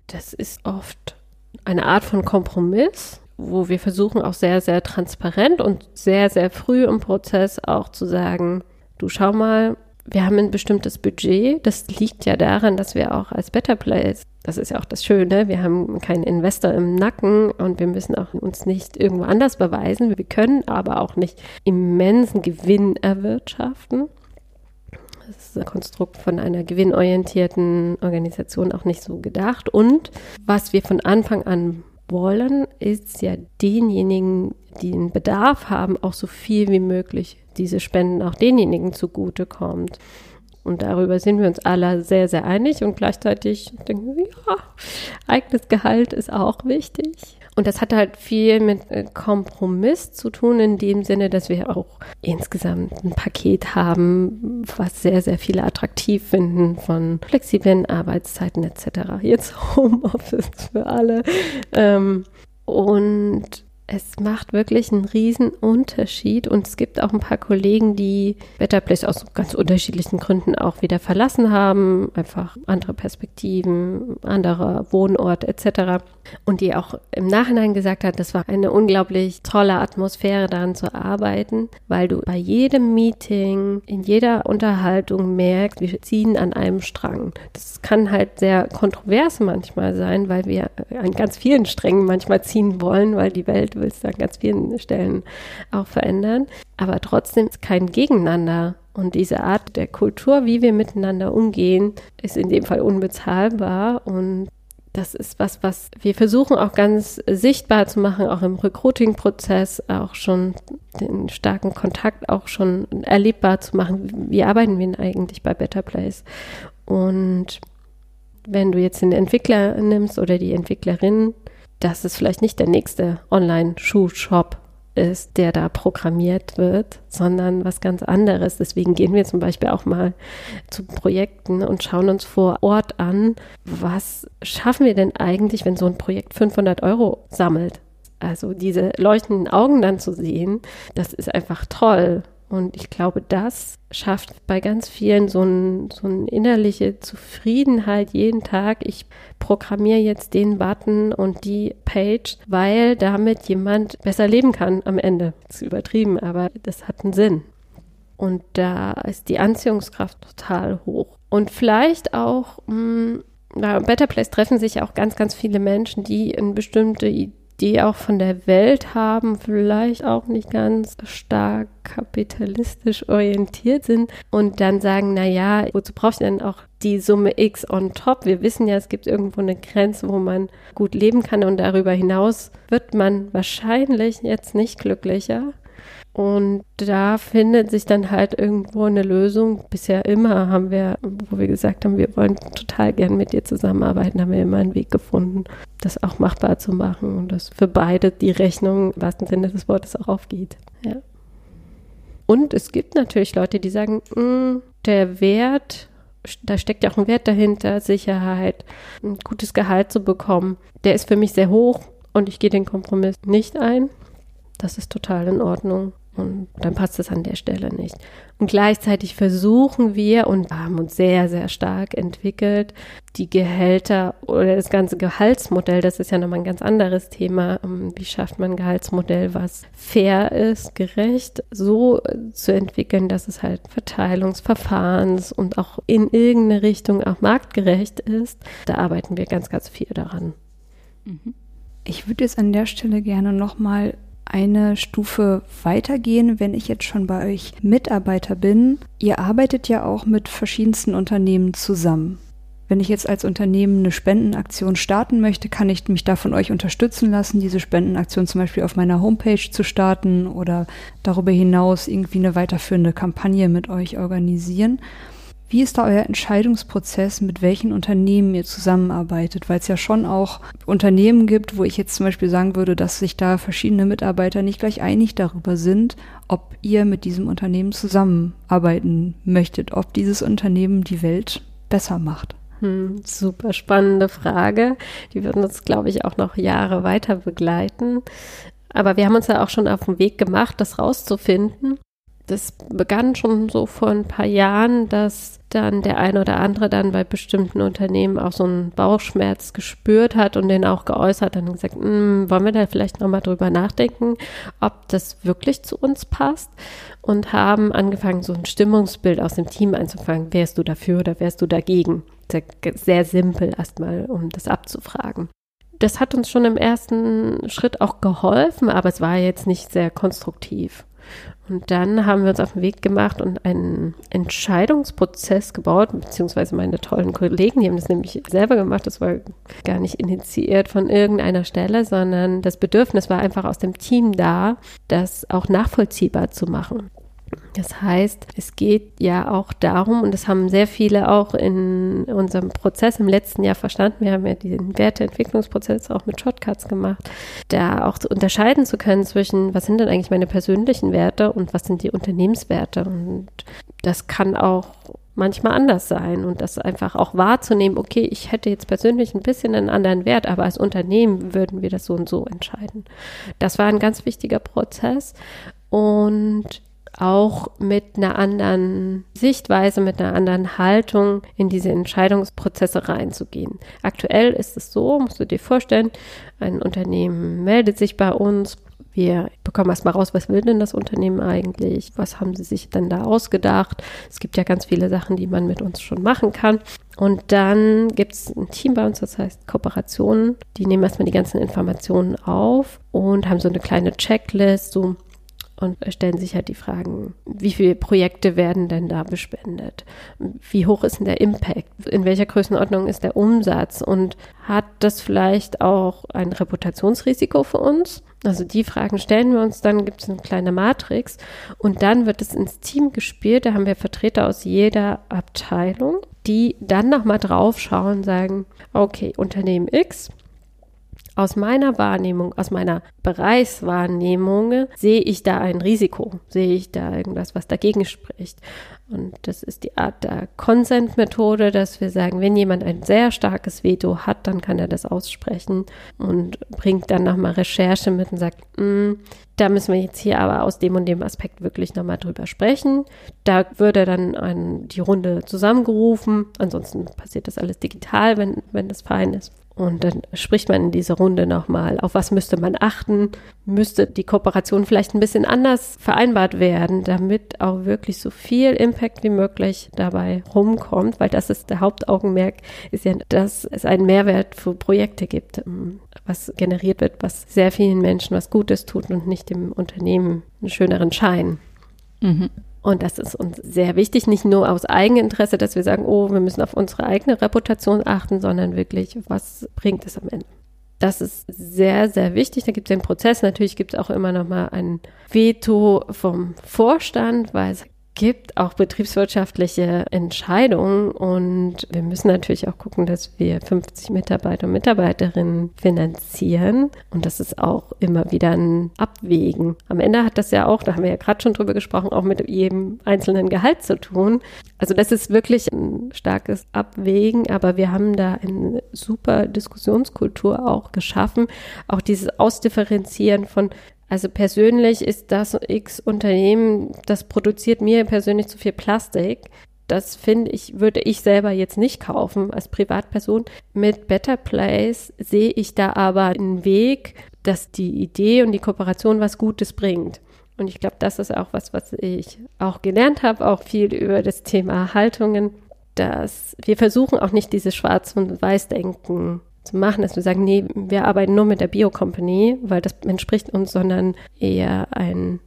Das ist oft eine Art von Kompromiss, wo wir versuchen auch sehr, sehr transparent und sehr, sehr früh im Prozess auch zu sagen, du schau mal, wir haben ein bestimmtes Budget. Das liegt ja daran, dass wir auch als Better Place, das ist ja auch das Schöne, wir haben keinen Investor im Nacken und wir müssen auch uns nicht irgendwo anders beweisen. Wir können aber auch nicht immensen Gewinn erwirtschaften. Das ist ein Konstrukt von einer gewinnorientierten Organisation auch nicht so gedacht. Und was wir von Anfang an wollen, ist ja denjenigen, die einen Bedarf haben, auch so viel wie möglich diese Spenden auch denjenigen zugutekommt. Und darüber sind wir uns alle sehr, sehr einig und gleichzeitig denken wir, ja, eigenes Gehalt ist auch wichtig. Und das hat halt viel mit äh, Kompromiss zu tun, in dem Sinne, dass wir auch insgesamt ein Paket haben, was sehr, sehr viele attraktiv finden, von flexiblen Arbeitszeiten etc. Jetzt Homeoffice für alle. Ähm, und es macht wirklich einen riesen Unterschied und es gibt auch ein paar Kollegen, die Better Place aus ganz unterschiedlichen Gründen auch wieder verlassen haben, einfach andere Perspektiven, anderer Wohnort etc. Und die auch im Nachhinein gesagt hat, das war eine unglaublich tolle Atmosphäre daran zu arbeiten, weil du bei jedem Meeting, in jeder Unterhaltung merkst, wir ziehen an einem Strang. Das kann halt sehr kontrovers manchmal sein, weil wir an ganz vielen Strängen manchmal ziehen wollen, weil die Welt willst du an ganz vielen Stellen auch verändern. Aber trotzdem ist kein Gegeneinander. Und diese Art der Kultur, wie wir miteinander umgehen, ist in dem Fall unbezahlbar. Und das ist was, was wir versuchen auch ganz sichtbar zu machen, auch im Recruiting-Prozess, auch schon den starken Kontakt auch schon erlebbar zu machen. Wie arbeiten wir denn eigentlich bei Better Place? Und wenn du jetzt den Entwickler nimmst oder die Entwicklerin, das ist vielleicht nicht der nächste Online-Schuhshop ist, der da programmiert wird, sondern was ganz anderes. Deswegen gehen wir zum Beispiel auch mal zu Projekten und schauen uns vor Ort an, was schaffen wir denn eigentlich, wenn so ein Projekt 500 Euro sammelt. Also diese leuchtenden Augen dann zu sehen, das ist einfach toll. Und ich glaube, das schafft bei ganz vielen so, ein, so eine innerliche Zufriedenheit jeden Tag. Ich programmiere jetzt den Button und die Page, weil damit jemand besser leben kann am Ende. Das ist übertrieben, aber das hat einen Sinn. Und da ist die Anziehungskraft total hoch. Und vielleicht auch, mh, hm, bei Better Place treffen sich auch ganz, ganz viele Menschen, die eine bestimmte die auch von der Welt haben, vielleicht auch nicht ganz stark kapitalistisch orientiert sind und dann sagen, na ja, wozu brauche ich denn auch die Summe X on top? Wir wissen ja, es gibt irgendwo eine Grenze, wo man gut leben kann und darüber hinaus wird man wahrscheinlich jetzt nicht glücklicher. Und da findet sich dann halt irgendwo eine Lösung. Bisher immer haben wir, wo wir gesagt haben, wir wollen total gern mit dir zusammenarbeiten, haben wir immer einen Weg gefunden, das auch machbar zu machen und dass für beide die Rechnung im wahrsten Sinne des Wortes auch aufgeht. Ja. Und es gibt natürlich Leute, die sagen, mm, der Wert, da steckt ja auch ein Wert dahinter, Sicherheit, ein gutes Gehalt zu bekommen, der ist für mich sehr hoch und ich gehe den Kompromiss nicht ein. Das ist total in Ordnung. Und dann passt es an der Stelle nicht. Und gleichzeitig versuchen wir und haben uns sehr, sehr stark entwickelt, die Gehälter oder das ganze Gehaltsmodell, das ist ja nochmal ein ganz anderes Thema. Ähm, wie schafft man ein Gehaltsmodell, was fair ist, gerecht, so zu entwickeln, dass es halt Verteilungsverfahrens und auch in irgendeine Richtung auch marktgerecht ist. Da arbeiten wir ganz, ganz viel daran. Ich würde jetzt an der Stelle gerne nochmal eine Stufe weitergehen, wenn ich jetzt schon bei euch Mitarbeiter bin. Ihr arbeitet ja auch mit verschiedensten Unternehmen zusammen. Wenn ich jetzt als Unternehmen eine Spendenaktion starten möchte, kann ich mich da von euch unterstützen lassen, diese Spendenaktion zum Beispiel auf meiner Homepage zu starten oder darüber hinaus irgendwie eine weiterführende Kampagne mit euch organisieren. Wie ist da euer Entscheidungsprozess, mit welchen Unternehmen ihr zusammenarbeitet? Weil es ja schon auch Unternehmen gibt, wo ich jetzt zum Beispiel sagen würde, dass sich da verschiedene Mitarbeiter nicht gleich einig darüber sind, ob ihr mit diesem Unternehmen zusammenarbeiten möchtet, ob dieses Unternehmen die Welt besser macht. Hm, super spannende Frage. Die wird uns, glaube ich, auch noch Jahre weiter begleiten. Aber wir haben uns ja auch schon auf den Weg gemacht, das rauszufinden das begann schon so vor ein paar Jahren, dass dann der eine oder andere dann bei bestimmten Unternehmen auch so einen Bauchschmerz gespürt hat und den auch geäußert hat und gesagt, hm, wollen wir da vielleicht nochmal drüber nachdenken, ob das wirklich zu uns passt und haben angefangen, so ein Stimmungsbild aus dem Team einzufangen. Wärst du dafür oder wärst du dagegen? Sehr, sehr simpel erstmal, um das abzufragen das hat uns schon im ersten Schritt auch geholfen, aber es war jetzt nicht sehr konstruktiv. Und dann haben wir uns auf den Weg gemacht und einen Entscheidungsprozess gebaut, beziehungsweise meine tollen Kollegen, die haben das nämlich selber gemacht. Das war gar nicht initiiert von irgendeiner Stelle, sondern das Bedürfnis war einfach aus dem Team da, das auch nachvollziehbar zu machen. Das heißt, es geht ja auch darum, und das haben sehr viele auch in unserem Prozess im letzten Jahr verstanden, wir haben ja den Werteentwicklungsprozess auch mit Shortcuts gemacht, da auch zu unterscheiden zu können zwischen, was sind denn eigentlich meine persönlichen Werte und was sind die Unternehmenswerte. Und das kann auch manchmal anders sein und das einfach auch wahrzunehmen, okay, ich hätte jetzt persönlich ein bisschen einen anderen Wert, aber als Unternehmen würden wir das so und so entscheiden. Das war ein ganz wichtiger Prozess und auch mit einer anderen Sichtweise, mit einer anderen Haltung in diese Entscheidungsprozesse reinzugehen. Aktuell ist es so, musst du dir vorstellen, ein Unternehmen meldet sich bei uns. Wir bekommen erstmal raus, was will denn das Unternehmen eigentlich? Was haben sie sich denn da ausgedacht? Es gibt ja ganz viele Sachen, die man mit uns schon machen kann. Und dann gibt es ein Team bei uns, das heißt Kooperationen. Die nehmen erstmal die ganzen Informationen auf und haben so eine kleine Checklist, so und stellen sich halt die Fragen, wie viele Projekte werden denn da bespendet? Wie hoch ist denn der Impact? In welcher Größenordnung ist der Umsatz? Und hat das vielleicht auch ein Reputationsrisiko für uns? Also die Fragen stellen wir uns, dann gibt es eine kleine Matrix und dann wird es ins Team gespielt. Da haben wir Vertreter aus jeder Abteilung, die dann nochmal drauf schauen, sagen, okay, Unternehmen X aus meiner Wahrnehmung, aus meiner Bereichswahrnehmung sehe ich da ein Risiko, sehe ich da irgendwas, was dagegen spricht. Und das ist die Art der Consent-Methode, dass wir sagen, wenn jemand ein sehr starkes Veto hat, dann kann er das aussprechen und bringt dann nochmal Recherche mit und sagt, mm, da müssen wir jetzt hier aber aus dem und dem Aspekt wirklich nochmal drüber sprechen. Da würde dann ein, die Runde zusammengerufen. Ansonsten passiert das alles digital, wenn, wenn das fein ist. Und dann spricht man in dieser Runde nochmal, auf was müsste man achten? Müsste die Kooperation vielleicht ein bisschen anders vereinbart werden, damit auch wirklich so viel Impact wie möglich dabei rumkommt, weil das ist der Hauptaugenmerk, ist ja, dass es einen Mehrwert für Projekte gibt, ähm, was generiert wird, was sehr vielen Menschen was Gutes tut und nicht dem Unternehmen einen schöneren Schein. Mhm. Und das ist uns sehr wichtig, nicht nur aus Eigeninteresse, dass wir sagen, oh, wir müssen auf unsere eigene Reputation achten, sondern wirklich, was bringt es am Ende? Das ist sehr, sehr wichtig. Da gibt es den Prozess. Natürlich gibt es auch immer noch mal ein Veto vom Vorstand, weil es gibt auch betriebswirtschaftliche Entscheidungen und wir müssen natürlich auch gucken, dass wir 50 Mitarbeiter und Mitarbeiterinnen finanzieren und das ist auch immer wieder ein Abwägen. Am Ende hat das ja auch, da haben wir ja gerade schon drüber gesprochen, auch mit jedem einzelnen Gehalt zu tun. Also das ist wirklich ein starkes Abwägen, aber wir haben da eine super Diskussionskultur auch geschaffen, auch dieses Ausdifferenzieren von also persönlich ist das X Unternehmen, das produziert mir persönlich zu viel Plastik. Das finde ich, würde ich selber jetzt nicht kaufen als Privatperson. Mit Better Place sehe ich da aber einen Weg, dass die Idee und die Kooperation was Gutes bringt. Und ich glaube, das ist auch was, was ich auch gelernt habe, auch viel über das Thema Haltungen, dass wir versuchen auch nicht dieses Schwarz- und Weiß-Denken zu machen, dass wir sagen, nee, wir arbeiten nur mit der Bio-Company, weil das entspricht uns, sondern eher ein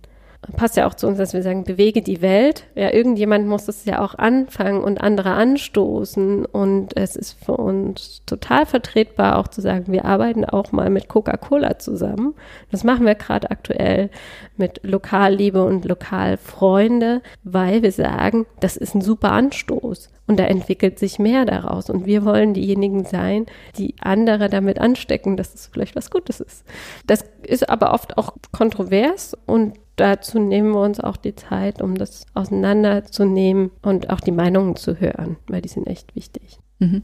passt ja auch zu uns, dass wir sagen, bewege die Welt. Ja, irgendjemand muss es ja auch anfangen und andere anstoßen. Und es ist für uns total vertretbar, auch zu sagen, wir arbeiten auch mal mit Coca-Cola zusammen. Das machen wir gerade aktuell mit Lokalliebe und Lokalfreunde, weil wir sagen, das ist ein super Anstoß. Und da entwickelt sich mehr daraus. Und wir wollen diejenigen sein, die andere damit anstecken, dass es vielleicht was Gutes ist. Das ist aber oft auch kontrovers und dazu nehmen wir uns auch die Zeit, um das auseinanderzunehmen und auch die Meinungen zu hören, weil die sind echt wichtig. Mhm.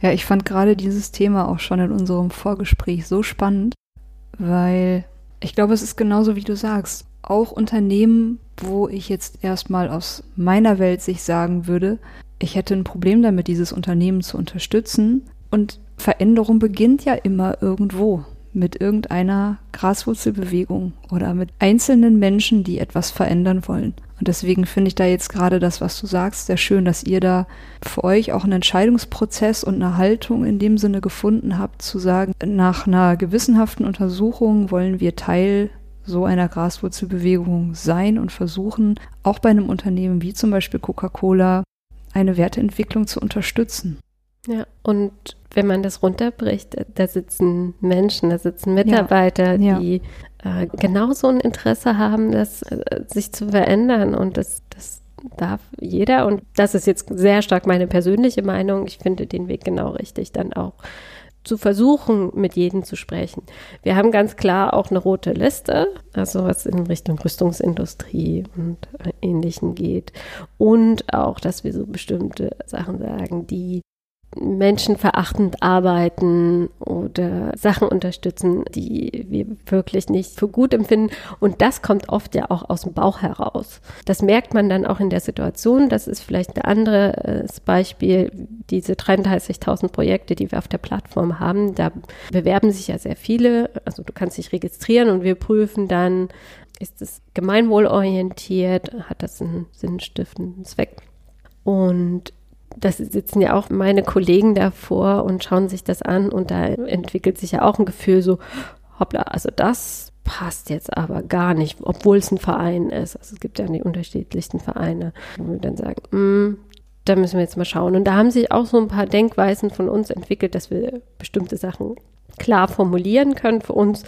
Ja, ich fand gerade dieses Thema auch schon in unserem Vorgespräch so spannend, weil ich glaube, es ist genauso, wie du sagst. Auch Unternehmen, wo ich jetzt erstmal aus meiner Welt sich sagen würde, ich hätte ein Problem damit, dieses Unternehmen zu unterstützen. Und Veränderung beginnt ja immer irgendwo mit irgendeiner Graswurzelbewegung oder mit einzelnen Menschen, die etwas verändern wollen. Und deswegen finde ich da jetzt gerade das, was du sagst, sehr schön, dass ihr da für euch auch einen Entscheidungsprozess und eine Haltung in dem Sinne gefunden habt, zu sagen, nach einer gewissenhaften Untersuchung wollen wir Teil so einer Graswurzelbewegung sein und versuchen, auch bei einem Unternehmen wie zum Beispiel Coca-Cola eine Werteentwicklung zu unterstützen. Ja, und wenn man das runterbricht, da sitzen Menschen, da sitzen Mitarbeiter, ja, ja. die äh, genauso ein Interesse haben, das äh, sich zu verändern und das, das darf jeder und das ist jetzt sehr stark meine persönliche Meinung. Ich finde den Weg genau richtig, dann auch zu versuchen, mit jedem zu sprechen. Wir haben ganz klar auch eine rote Liste, also was in Richtung Rüstungsindustrie und äh, Ähnlichen geht. Und auch, dass wir so bestimmte Sachen sagen, die menschenverachtend arbeiten oder Sachen unterstützen, die wir wirklich nicht für gut empfinden. Und das kommt oft ja auch aus dem Bauch heraus. Das merkt man dann auch in der Situation. Das ist vielleicht ein anderes Beispiel. Diese 33.000 Projekte, die wir auf der Plattform haben, da bewerben sich ja sehr viele. Also du kannst dich registrieren und wir prüfen dann, ist es gemeinwohlorientiert, hat das einen sinnstiftenden Zweck. Und das sitzen ja auch meine Kollegen davor und schauen sich das an und da entwickelt sich ja auch ein Gefühl so, hoppla, also das passt jetzt aber gar nicht, obwohl es ein Verein ist. Also es gibt ja die unterschiedlichsten Vereine, wo wir dann sagen, mm, da müssen wir jetzt mal schauen. Und da haben sich auch so ein paar Denkweisen von uns entwickelt, dass wir bestimmte Sachen klar formulieren können für uns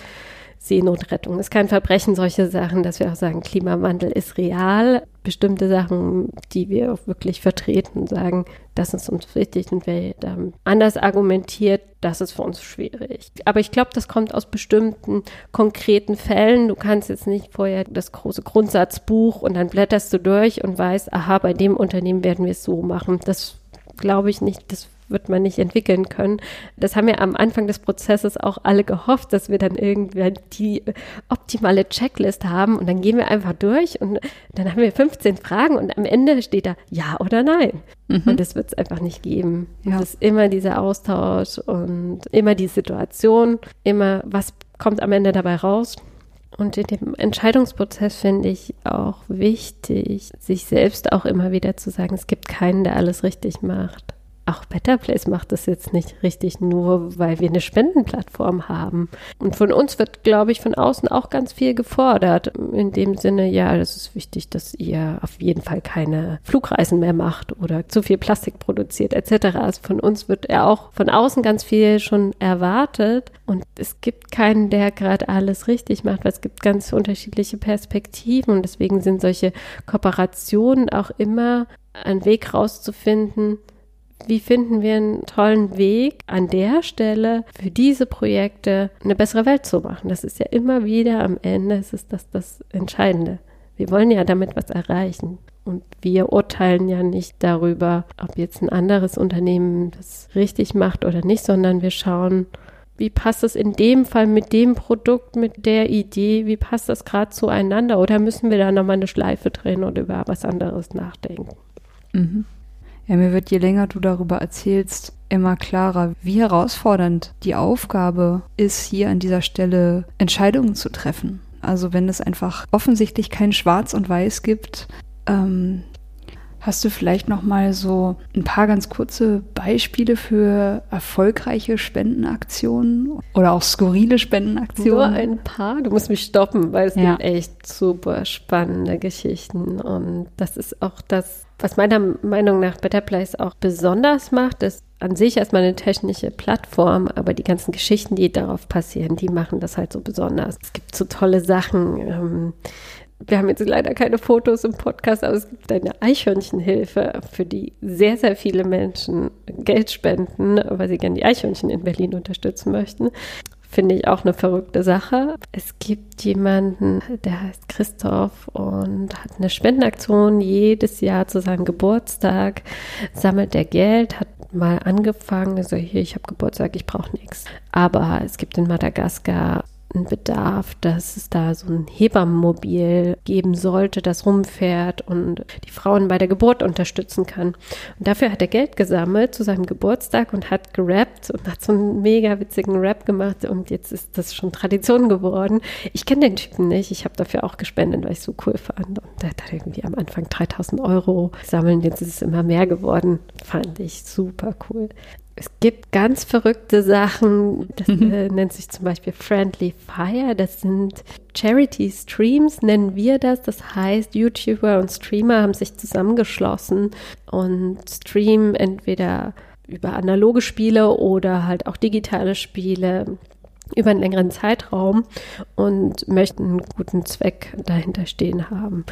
Seenotrettung ist kein Verbrechen, solche Sachen, dass wir auch sagen, Klimawandel ist real. Bestimmte Sachen, die wir auch wirklich vertreten, sagen, das ist uns wichtig und wer anders argumentiert, das ist für uns schwierig. Aber ich glaube, das kommt aus bestimmten konkreten Fällen. Du kannst jetzt nicht vorher das große Grundsatzbuch und dann blätterst du durch und weißt, aha, bei dem Unternehmen werden wir es so machen. Das glaube ich nicht, das wird man nicht entwickeln können. Das haben wir am Anfang des Prozesses auch alle gehofft, dass wir dann irgendwann die optimale Checklist haben und dann gehen wir einfach durch und dann haben wir 15 Fragen und am Ende steht da ja oder nein. Mhm. Und das wird es einfach nicht geben. Ja. Es ist immer dieser Austausch und immer die Situation, immer was kommt am Ende dabei raus. Und in dem Entscheidungsprozess finde ich auch wichtig, sich selbst auch immer wieder zu sagen, es gibt keinen, der alles richtig macht auch Better Place macht das jetzt nicht richtig, nur weil wir eine Spendenplattform haben. Und von uns wird, glaube ich, von außen auch ganz viel gefordert. In dem Sinne, ja, das ist wichtig, dass ihr auf jeden Fall keine Flugreisen mehr macht oder zu viel Plastik produziert, etc. Also von uns wird ja auch von außen ganz viel schon erwartet. Und es gibt keinen, der gerade alles richtig macht, weil es gibt ganz unterschiedliche Perspektiven. Und deswegen sind solche Kooperationen auch immer ein Weg rauszufinden, wie finden wir einen tollen Weg an der Stelle für diese Projekte eine bessere Welt zu machen? Das ist ja immer wieder am Ende, es ist das, das Entscheidende. Wir wollen ja damit was erreichen. Und wir urteilen ja nicht darüber, ob jetzt ein anderes Unternehmen das richtig macht oder nicht, sondern wir schauen, wie passt es in dem Fall mit dem Produkt, mit der Idee, wie passt das gerade zueinander? Oder müssen wir da nochmal eine Schleife drehen oder über was anderes nachdenken? Mhm. Ja, mir wird, je länger du darüber erzählst, immer klarer, wie herausfordernd die Aufgabe ist, hier an dieser Stelle Entscheidungen zu treffen. Also wenn es einfach offensichtlich kein Schwarz und Weiß gibt, ähm, hast du vielleicht noch mal so ein paar ganz kurze Beispiele für erfolgreiche Spendenaktionen oder auch skurrile Spendenaktionen? Nur ein paar. Du musst mich stoppen, weil es ja. gibt echt super spannende Geschichten und das ist auch das was meiner Meinung nach Better Place auch besonders macht, ist an sich erstmal eine technische Plattform, aber die ganzen Geschichten, die darauf passieren, die machen das halt so besonders. Es gibt so tolle Sachen. Ähm, wir haben jetzt leider keine Fotos im Podcast, aber es gibt eine Eichhörnchenhilfe, für die sehr, sehr viele Menschen Geld spenden, weil sie gerne die Eichhörnchen in Berlin unterstützen möchten finde ich auch eine verrückte Sache. Es gibt jemanden, der heißt Christoph und hat eine Spendenaktion jedes Jahr zu seinem Geburtstag, sammelt er Geld, hat mal angefangen, also hier, ich habe Geburtstag, ich brauche nichts. Aber es gibt in Madagaskar einen Bedarf, dass es da so ein Hebammenmobil geben sollte, das rumfährt und die Frauen bei der Geburt unterstützen kann. Und dafür hat er Geld gesammelt zu seinem Geburtstag und hat gerappt und hat so einen mega witzigen Rap gemacht und jetzt ist das schon Tradition geworden. Ich kenne den Typen nicht, ich habe dafür auch gespendet, weil ich es so cool fand und der hat irgendwie am Anfang 3000 Euro sammeln, jetzt ist es immer mehr geworden, fand ich super cool. Es gibt ganz verrückte Sachen. Das mhm. äh, nennt sich zum Beispiel Friendly Fire. Das sind Charity Streams, nennen wir das. Das heißt, YouTuber und Streamer haben sich zusammengeschlossen und streamen entweder über analoge Spiele oder halt auch digitale Spiele über einen längeren Zeitraum und möchten einen guten Zweck dahinter stehen haben.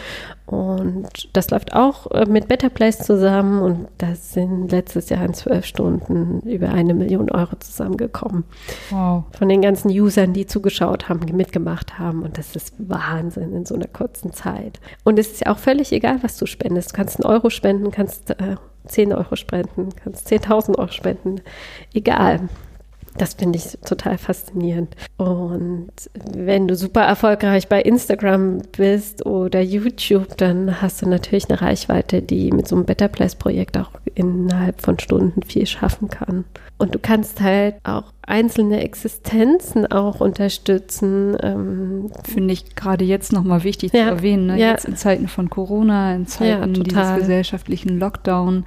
Und das läuft auch äh, mit Better Place zusammen und da sind letztes Jahr in zwölf Stunden über eine Million Euro zusammengekommen. Wow. Von den ganzen Usern, die zugeschaut haben, die mitgemacht haben und das ist Wahnsinn in so einer kurzen Zeit. Und es ist ja auch völlig egal, was du spendest. Du kannst einen Euro spenden, kannst äh, 10 Euro spenden, kannst 10.000 Euro spenden, egal. Das finde ich total faszinierend. Und wenn du super erfolgreich bei Instagram bist oder YouTube, dann hast du natürlich eine Reichweite, die mit so einem Better Place Projekt auch innerhalb von Stunden viel schaffen kann. Und du kannst halt auch einzelne Existenzen auch unterstützen. Ähm, Finde ich gerade jetzt nochmal wichtig ja, zu erwähnen. Ne? Ja. Jetzt in Zeiten von Corona, in Zeiten ja, dieses gesellschaftlichen Lockdown,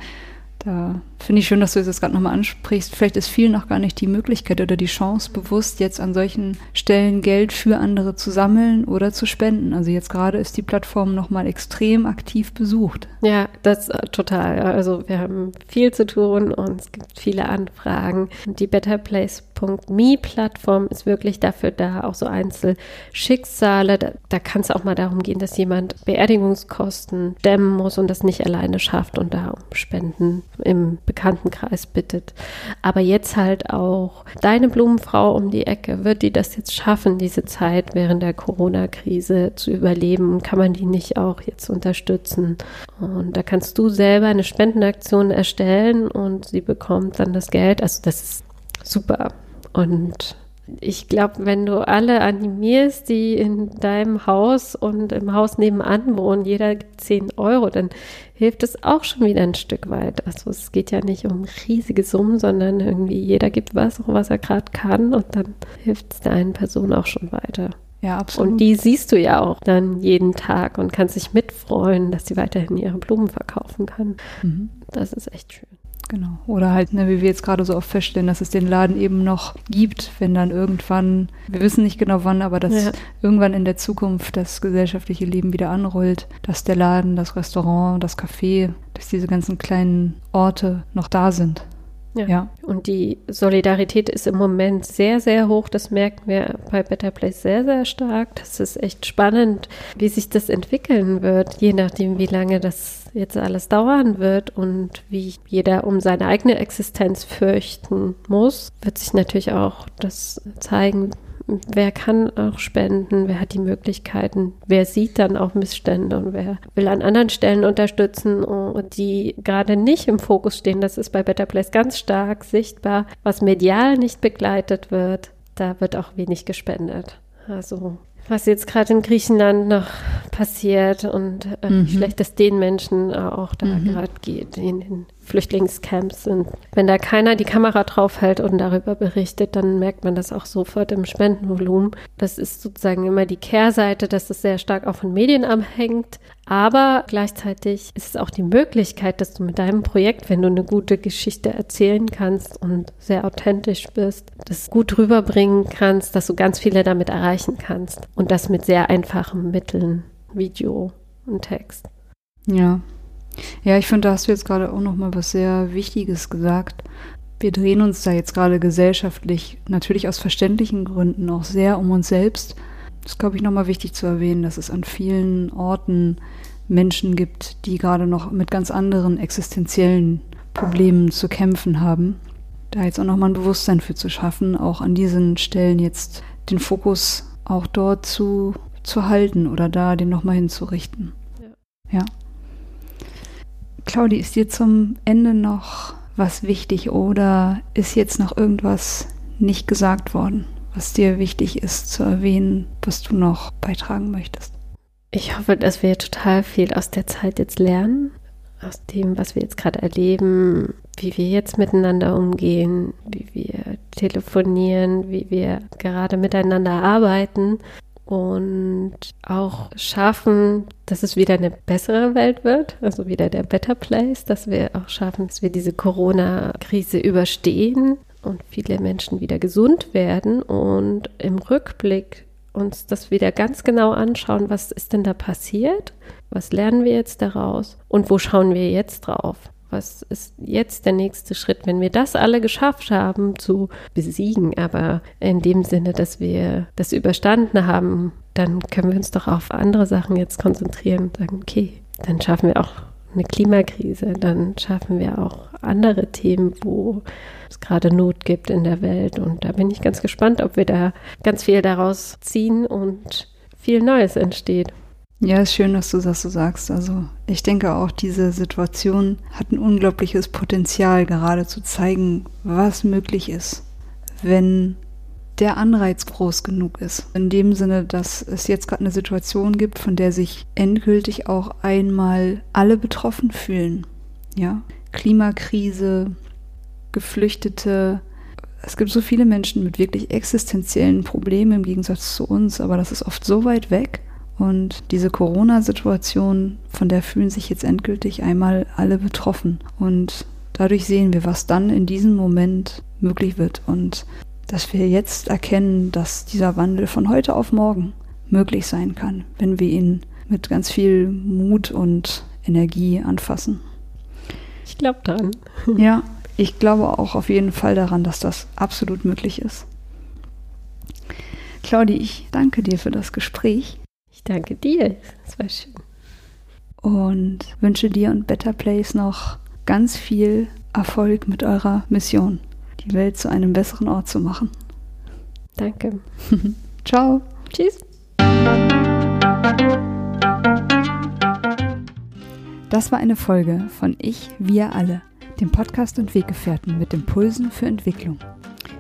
da finde ich schön, dass du das gerade nochmal ansprichst. Vielleicht ist vielen noch gar nicht die Möglichkeit oder die Chance bewusst, jetzt an solchen Stellen Geld für andere zu sammeln oder zu spenden. Also jetzt gerade ist die Plattform nochmal extrem aktiv besucht. Ja, das äh, total. Also wir haben viel zu tun und es gibt viele Anfragen. Die BetterPlace.me-Plattform ist wirklich dafür da, auch so Einzelschicksale. Da, da kann es auch mal darum gehen, dass jemand Beerdigungskosten dämmen muss und das nicht alleine schafft und da um Spenden im Bekanntenkreis bittet. Aber jetzt halt auch deine Blumenfrau um die Ecke, wird die das jetzt schaffen, diese Zeit während der Corona-Krise zu überleben? Kann man die nicht auch jetzt unterstützen? Und da kannst du selber eine Spendenaktion erstellen und sie bekommt dann das Geld. Also das ist super. Und ich glaube, wenn du alle animierst, die in deinem Haus und im Haus nebenan wohnen, jeder gibt 10 Euro, dann hilft es auch schon wieder ein Stück weit. Also es geht ja nicht um riesige Summen, sondern irgendwie jeder gibt was, was er gerade kann und dann hilft es der einen Person auch schon weiter. Ja, absolut. Und die siehst du ja auch dann jeden Tag und kannst dich mitfreuen, dass sie weiterhin ihre Blumen verkaufen kann. Mhm. Das ist echt schön. Genau. Oder halt, ne, wie wir jetzt gerade so oft feststellen, dass es den Laden eben noch gibt, wenn dann irgendwann, wir wissen nicht genau wann, aber dass ja. irgendwann in der Zukunft das gesellschaftliche Leben wieder anrollt, dass der Laden, das Restaurant, das Café, dass diese ganzen kleinen Orte noch da sind. Ja. ja. Und die Solidarität ist im Moment sehr, sehr hoch. Das merken wir bei Better Place sehr, sehr stark. Das ist echt spannend, wie sich das entwickeln wird, je nachdem, wie lange das jetzt alles dauern wird und wie jeder um seine eigene Existenz fürchten muss, wird sich natürlich auch das zeigen, wer kann auch spenden, wer hat die Möglichkeiten, wer sieht dann auch Missstände und wer will an anderen Stellen unterstützen, die gerade nicht im Fokus stehen. Das ist bei Better Place ganz stark sichtbar, was medial nicht begleitet wird. Da wird auch wenig gespendet. Also was jetzt gerade in Griechenland noch passiert und äh, mhm. wie schlecht es den Menschen auch da mhm. gerade geht, in den Flüchtlingscamps sind. Wenn da keiner die Kamera draufhält und darüber berichtet, dann merkt man das auch sofort im Spendenvolumen. Das ist sozusagen immer die Kehrseite, dass es sehr stark auch von Medien abhängt. Aber gleichzeitig ist es auch die Möglichkeit, dass du mit deinem Projekt, wenn du eine gute Geschichte erzählen kannst und sehr authentisch bist, das gut rüberbringen kannst, dass du ganz viele damit erreichen kannst. Und das mit sehr einfachen Mitteln, Video und Text. Ja, ja, ich finde, da hast du jetzt gerade auch noch mal was sehr Wichtiges gesagt. Wir drehen uns da jetzt gerade gesellschaftlich, natürlich aus verständlichen Gründen, auch sehr um uns selbst. Das ist, glaube ich, nochmal wichtig zu erwähnen, dass es an vielen Orten Menschen gibt, die gerade noch mit ganz anderen existenziellen Problemen zu kämpfen haben. Da jetzt auch nochmal ein Bewusstsein für zu schaffen, auch an diesen Stellen jetzt den Fokus auch dort zu, zu halten oder da den nochmal hinzurichten. Ja. ja. Claudi, ist dir zum Ende noch was wichtig oder ist jetzt noch irgendwas nicht gesagt worden, was dir wichtig ist zu erwähnen, was du noch beitragen möchtest? Ich hoffe, dass wir total viel aus der Zeit jetzt lernen, aus dem, was wir jetzt gerade erleben, wie wir jetzt miteinander umgehen, wie wir telefonieren, wie wir gerade miteinander arbeiten und auch schaffen, dass es wieder eine bessere Welt wird, also wieder der Better Place, dass wir auch schaffen, dass wir diese Corona-Krise überstehen und viele Menschen wieder gesund werden und im Rückblick uns das wieder ganz genau anschauen, was ist denn da passiert, was lernen wir jetzt daraus und wo schauen wir jetzt drauf was ist jetzt der nächste Schritt, wenn wir das alle geschafft haben zu besiegen, aber in dem Sinne, dass wir das überstanden haben, dann können wir uns doch auf andere Sachen jetzt konzentrieren und sagen, okay, dann schaffen wir auch eine Klimakrise, dann schaffen wir auch andere Themen, wo es gerade Not gibt in der Welt. Und da bin ich ganz gespannt, ob wir da ganz viel daraus ziehen und viel Neues entsteht. Ja, ist schön, dass du das so sagst. Also ich denke auch, diese Situation hat ein unglaubliches Potenzial, gerade zu zeigen, was möglich ist, wenn der Anreiz groß genug ist. In dem Sinne, dass es jetzt gerade eine Situation gibt, von der sich endgültig auch einmal alle betroffen fühlen. Ja, Klimakrise, Geflüchtete. Es gibt so viele Menschen mit wirklich existenziellen Problemen im Gegensatz zu uns, aber das ist oft so weit weg und diese Corona-Situation, von der fühlen sich jetzt endgültig einmal alle betroffen. Und dadurch sehen wir, was dann in diesem Moment möglich wird und dass wir jetzt erkennen, dass dieser Wandel von heute auf morgen möglich sein kann, wenn wir ihn mit ganz viel Mut und Energie anfassen. Ich glaube dran. Ja, ich glaube auch auf jeden Fall daran, dass das absolut möglich ist. Claudi, ich danke dir für das Gespräch. Danke dir. Es war schön. Und wünsche dir und Better Place noch ganz viel Erfolg mit eurer Mission, die Welt zu einem besseren Ort zu machen. Danke. Ciao. Tschüss. Das war eine Folge von Ich, wir alle, dem Podcast und Weggefährten mit Impulsen für Entwicklung.